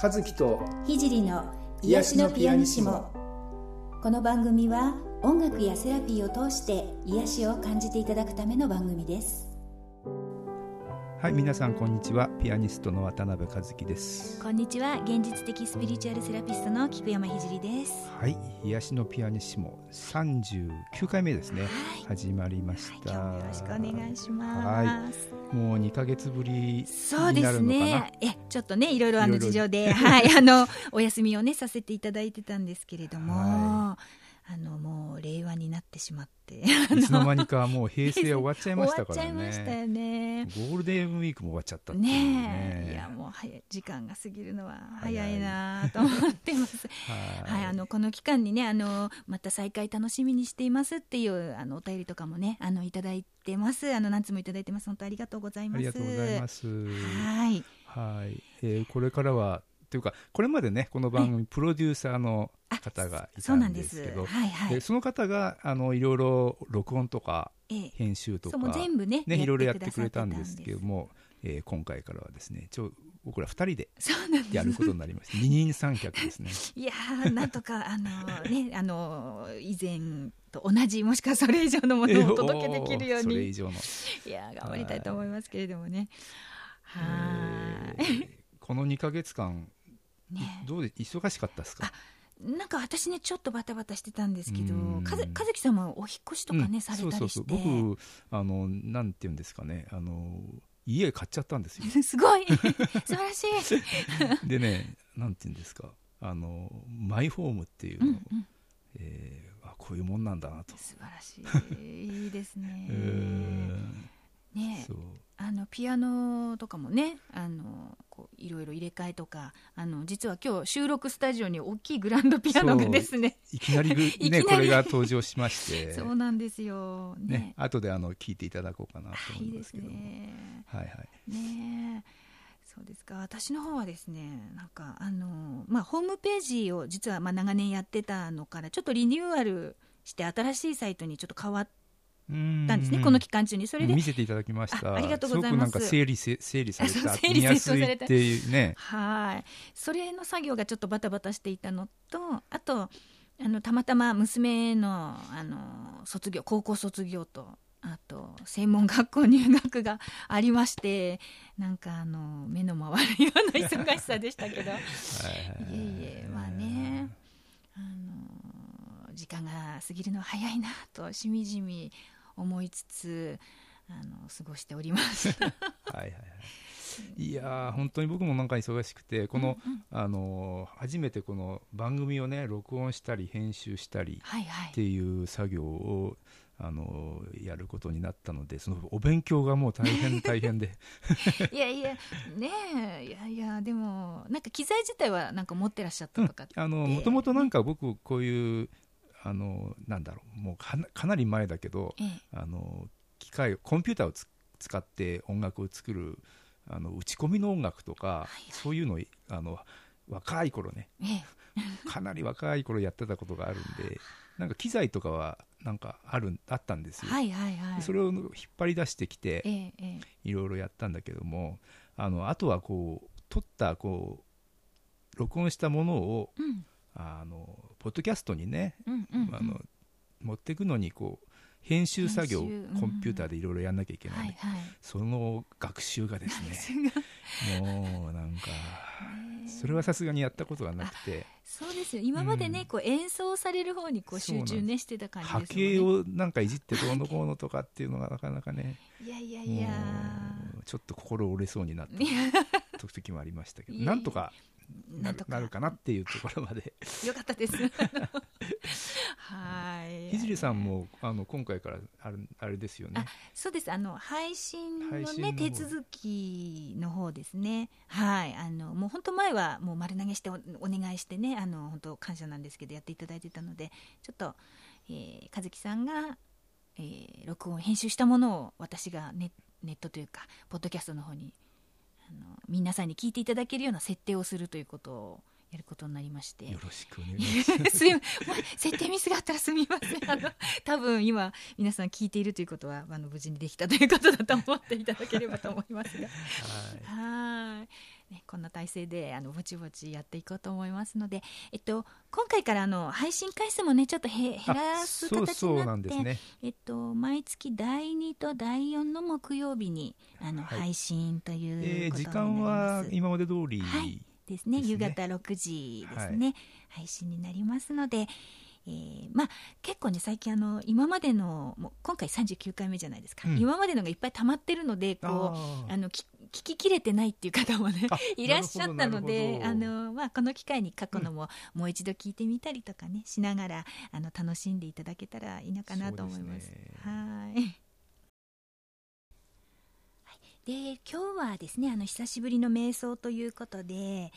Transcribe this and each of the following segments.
和樹と聖の癒しのピアニシモ。この番組は音楽やセラピーを通して癒しを感じていただくための番組です。はい皆さんこんにちは。ピアニストの渡辺和樹です。こんにちは。現実的スピリチュアルセラピストの菊山聖です。はい癒しのピアニシモ39回目ですね、はい、始まりました、はい、よろしくお願いします、はい、もう2か月ぶりそうですね。えちょっとねいろいろあの事情で。はい。あのお休みをねさせていただいてたんですけれども、はいあのもう令和になってしまって。いつの間にかもう平成終わっちゃいましたからね。終わっちゃいましたよね。ゴールデンウィークも終わっちゃったね。ねいやもう早い時間が過ぎるのは早いなと思ってます。はい、あのこの期間にねあのまた再開楽しみにしていますっていうあのお便りとかもねあのいただいてます。あの何つもいただいてます。本当ありがとうございます。ありがとうございます。はい。はい、えー、これからはというかこれまでねこの番組プロデューサーの方がいたんですけどそはいはい、その方があのいろいろ録音とか編集とか、ええ、全部ねねいろいろやってくれたんですけども、えー、今回からはですねちょ僕ら2人でやることになりました。二人三脚ですね。いやなんとかあのねあの以前と同じもしくはそれ以上のものをお届けできるように、それ以上の。いや頑張りたいと思いますけれどもね。はい、この2か月間ね、どうで忙しかったですか？なんか私ねちょっとバタバタしてたんですけどかず和樹さんもお引っ越しとかね、うん、されたりして。僕あのなんていうんですかね。あの家買っちゃったんですよ。すごい。素晴らしい。でねなんていうんですか。あのマイホームっていうの。を、うんうん、えー、あこういうもんなんだなと。素晴らしい。いいですね、えー、ね。あのピアノとかもねあのこういろいろ入れ替えとかあの実は今日収録スタジオに大きいグランドピアノがですね。いきなりね これが登場しまして。そうなんですよ。ね。ね後であの聞いていただこうかなと思いますけどね。はいはい。ね。そうですか。私の方はですねなんかあのまあホームページを実はまあ長年やってたのからちょっとリニューアルして新しいサイトにちょっと変わってたんですね、この期間中に。それで見せていただきました。ありがとうございます。すごくなんか整理せ整理された、っていうね。はい。それの作業がちょっとバタバタしていたのと、あとあのたまたま娘のあの卒業高校卒業と。あと専門学校入学がありましてなんかあの目の回るような忙しさでしたけど いえいえまあねあの時間が過ぎるのは早いなとしみじみ思いつつあの過ごしております。はいはいはい。いや本当に僕もなんか忙しくてこの、うんうん、あの初めてこの番組をね録音したり編集したりっていう作業を、あのやることになったのでそのお勉強がもう大変大変で。いやいやねえいやいやでもなんか機材自体はなんか持ってらっしゃったとか、もともとなんか僕こういうあのなんだろうもうかなかなり前だけど、ええ、あの機械コンピューターを使って音楽を作るあの打ち込みの音楽とか、はいはい、そういうのをあの若い頃ね、え、かなり若い頃やってたことがあるんで なんか機材とかはなんかあるあったんですよ、はいはいはい、それを引っ張り出してきて、いろいろやったんだけどもあのあとはこう撮ったこう録音したものを、うん。あのポッドキャストにね、うんうんうん、あの持っていくのにこう編集作業コンピューターでいろいろやんなきゃいけない、はいはい、その学習がですねもうなんかそれはさすがにやったことがなくて。そうですよ。今までね、うん、こう演奏される方にこう集中ねしてた感じですね。波形をなんかいじってどうのこうのとかっていうのがなかなかねいやいやいや。ちょっと心折れそうになった時もありましたけど。なんとかなるなるかなっていうところまで。よかったです。はい。ひじりさんもあの今回からあるあれですよね。そうです。あの配信のね手続きの方ですね。はい。あのもう本当前はもう丸投げしてお願いしてねあの本当感謝なんですけどやっていただいてたのでちょっと、えー、和樹さんが、えー、録音編集したものを私がネネットというかポッドキャストの方にあの皆さんに聞いていただけるような設定をするということをやることになりまして。よろしくお願いします。す設定ミスがあったらすみません。あの 多分今皆さん聞いているということはあの無事にできたということだと思っていただければと思いますが。はいね、こんな体制であのぼちぼちやっていこうと思いますので、えっと、今回からあの配信回数もねちょっとへ減らす形になって、ね、えっと、毎月第2と第4の木曜日にあの、はい、配信ということになります、えー、時間は今まで通り、はい、ですね、ね、夕方6時ですね、はい、配信になりますので、えー、まあ結構ね最近あの今までのもう今回39回目じゃないですか、うん、今までのがいっぱい溜まってるのでこうあの聞ききれてないっていう方もね いらっしゃったのであの、まあ、この機会に過去のも、もう一度聞いてみたりとかねしながらあの楽しんでいただけたらいいのかなと思います。はい。で今日はですねあの久しぶりの瞑想ということで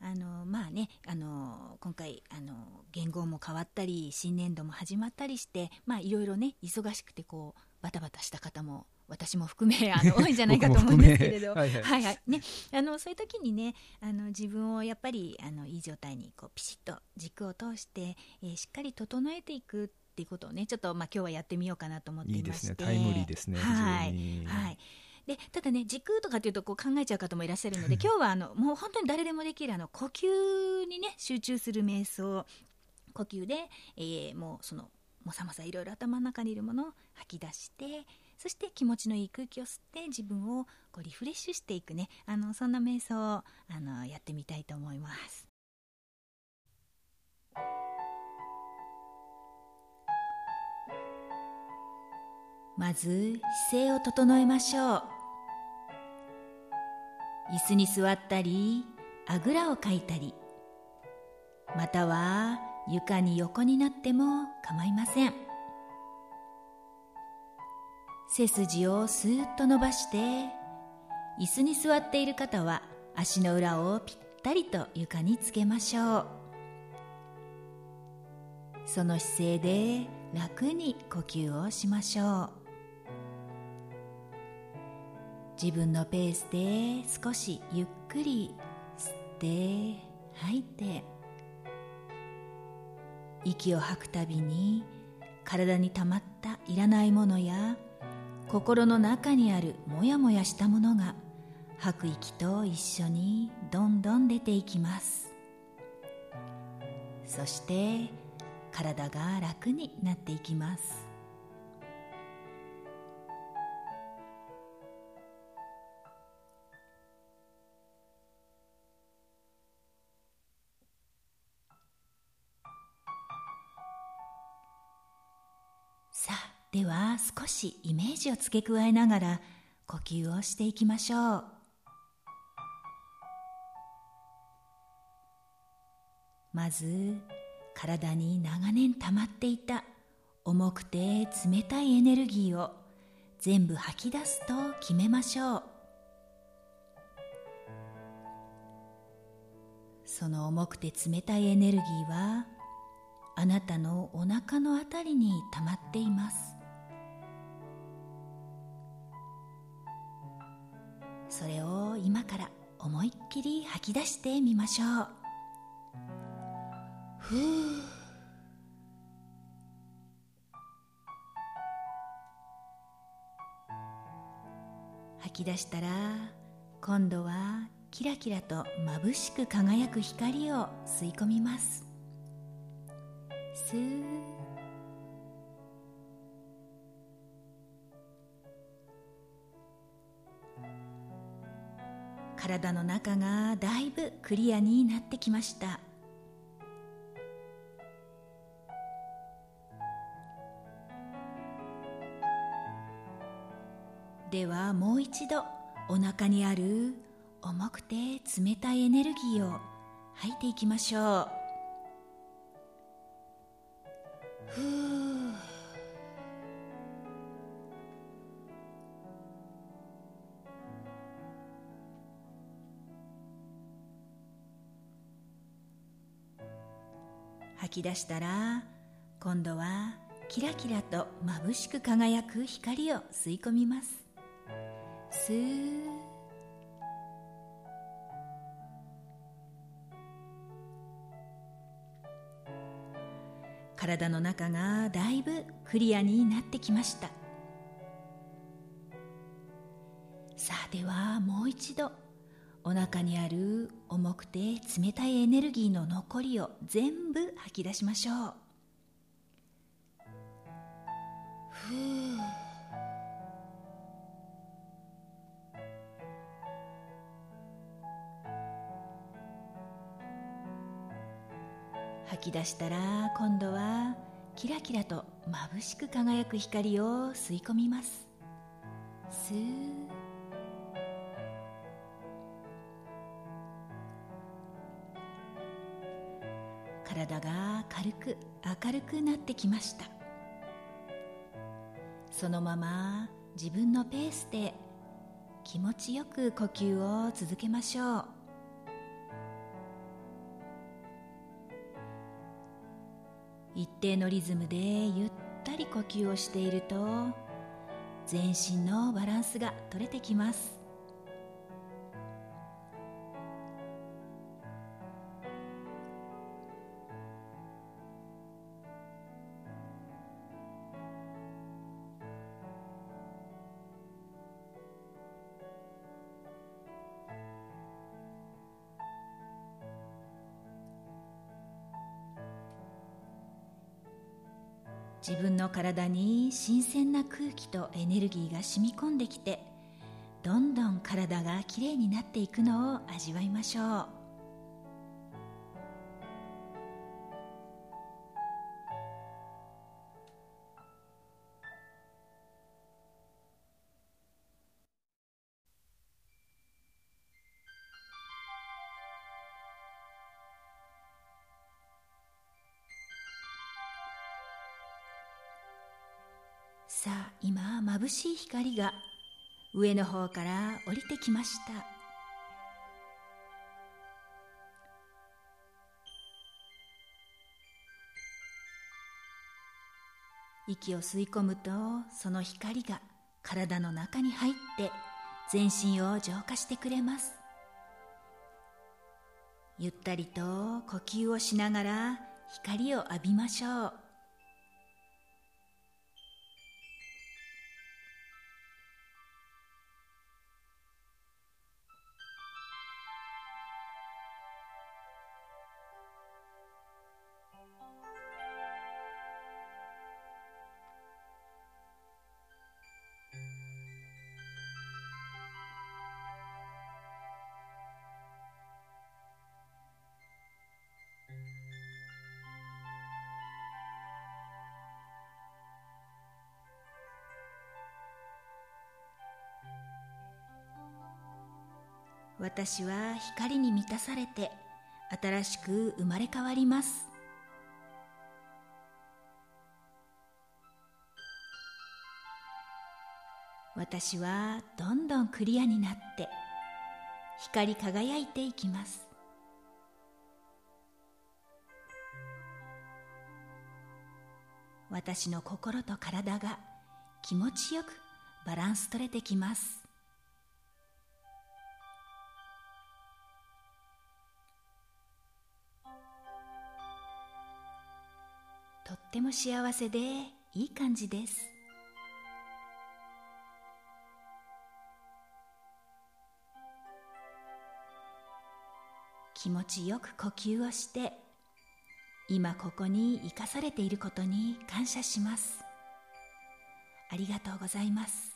あのまあねあの今回あの言語も変わったり新年度も始まったりしてまあいろいろね忙しくてこうバタバタした方も私も含めあの 多いんじゃないかと思うんですけれど。はいはい、はい、ね、あのそういう時にねあの自分をやっぱりあのいい状態にこうピシッと軸を通して、えー、しっかり整えていくっていうことをねちょっとまあ今日はやってみようかなと思っていまして。いいですね。タイムリーですねはい、はい。でただね時空とかっていうとこう考えちゃう方もいらっしゃるので今日はあのもう本当に誰でもできるあの呼吸にね集中する瞑想呼吸で、えー、もうそのもさもさいろいろ頭の中にいるものを吐き出してそして気持ちのいい空気を吸って自分をこうリフレッシュしていくね。あのそんな瞑想をあのやってみたいと思います。まず姿勢を整えましょう。椅子に座ったりあぐらをかいたりまたは床に横になっても構いません。背筋をスーッと伸ばして椅子に座っている方は足の裏をぴったりと床につけましょう。その姿勢で楽に呼吸をしましょう。自分のペースで少しゆっくり吸って吐いて息を吐くたびに体にたまったいらないものや心の中にあるもやもやしたものが吐く息と一緒にどんどん出ていきます。そして体が楽になっていきます。では少しイメージを付け加えながら呼吸をしていきましょう。まず体に長年溜まっていた重くて冷たいエネルギーを全部吐き出すと決めましょう。その重くて冷たいエネルギーはあなたのお腹のあたりに溜まっています。それを今から思いっきり吐き出してみましょう。ふう。吐き出したら今度はキラキラと眩しく輝く光を吸い込みます。スー体の中がだいぶクリアになってきました。ではもう一度お腹にある重くて冷たいエネルギーを吐いていきましょう。ふう。吐き出したら今度はキラキラと眩しく輝く光を吸い込みます。スー体の中がだいぶクリアになってきました。さあではもう一度。お腹にある重くて冷たいエネルギーの残りを全部吐き出しましょう。ふう。吐き出したら今度はキラキラと眩しく輝く光を吸い込みます。スー体が軽く明るくなってきました。そのまま自分のペースで気持ちよく呼吸を続けましょう。一定のリズムでゆったり呼吸をしていると全身のバランスが取れてきます。自分の体に新鮮な空気とエネルギーが染み込んできてどんどん体がきれいになっていくのを味わいましょう。眩しい光が上の方から降りてきました。息を吸い込むとその光が体の中に入って全身を浄化してくれます。ゆったりと呼吸をしながら光を浴びましょう。私は光に満たされて新しく生まれ変わります。私はどんどんクリアになって光り輝いていきます。私の心と体が気持ちよくバランス取れてきます。っても幸せでいい感じです。気持ちよく呼吸をして今ここに生かされていることに感謝します。ありがとうございます。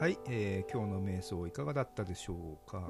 はい、えー、今日の瞑想いかがだったでしょうか？は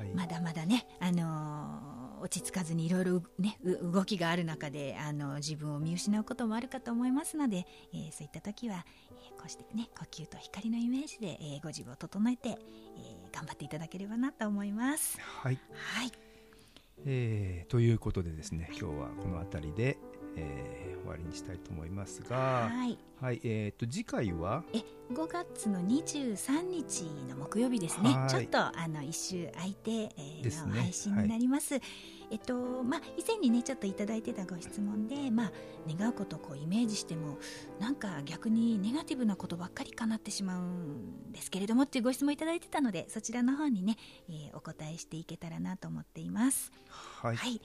い、はい、まだまだね、あのー、落ち着かずにいろいろね動きがある中で、あのー、自分を見失うこともあるかと思いますので、えー、そういった時は、えー、こうしてね呼吸と光のイメージで、えー、ご自分を整えて、えー、頑張っていただければなと思います。はい。はい。えー、ということでですね、今日はこの辺りで、えー、終わりにしたいと思いますが、はい、はい、えっ、ー、と次回は？え5月の23日の木曜日ですね。ちょっとあの一週空いて、えー、の配信になります。はい、えっとまあ以前にねちょっといただいてたご質問で、まあ願うことをこうイメージしてもなんか逆にネガティブなことばっかりかなってしまうんですけれどもっていうご質問いただいてたので、そちらの方にね、えー、お答えしていけたらなと思っています。はい、はい。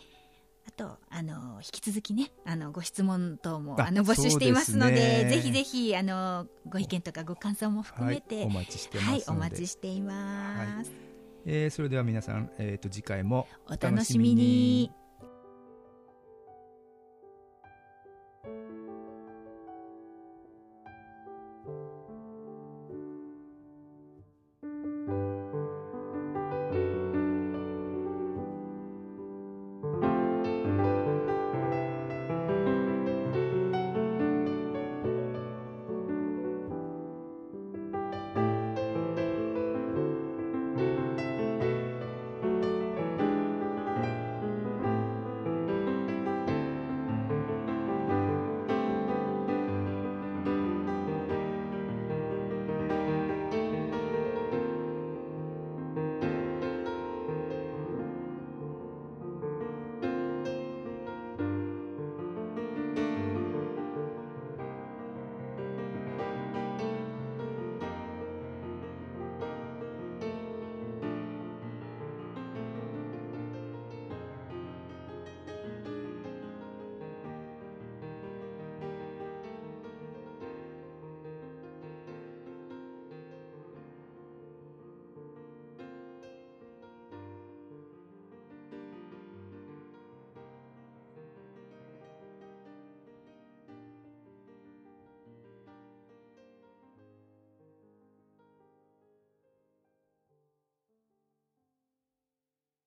あとあの引き続きねあのご質問等もあの募集していますので、ね、ぜひぜひあのご意見とかご感想も含めて、はい、お待ちしてます、はい、お待ちしています、はい、えー、それでは皆さん、えーと、と次回もお楽しみに。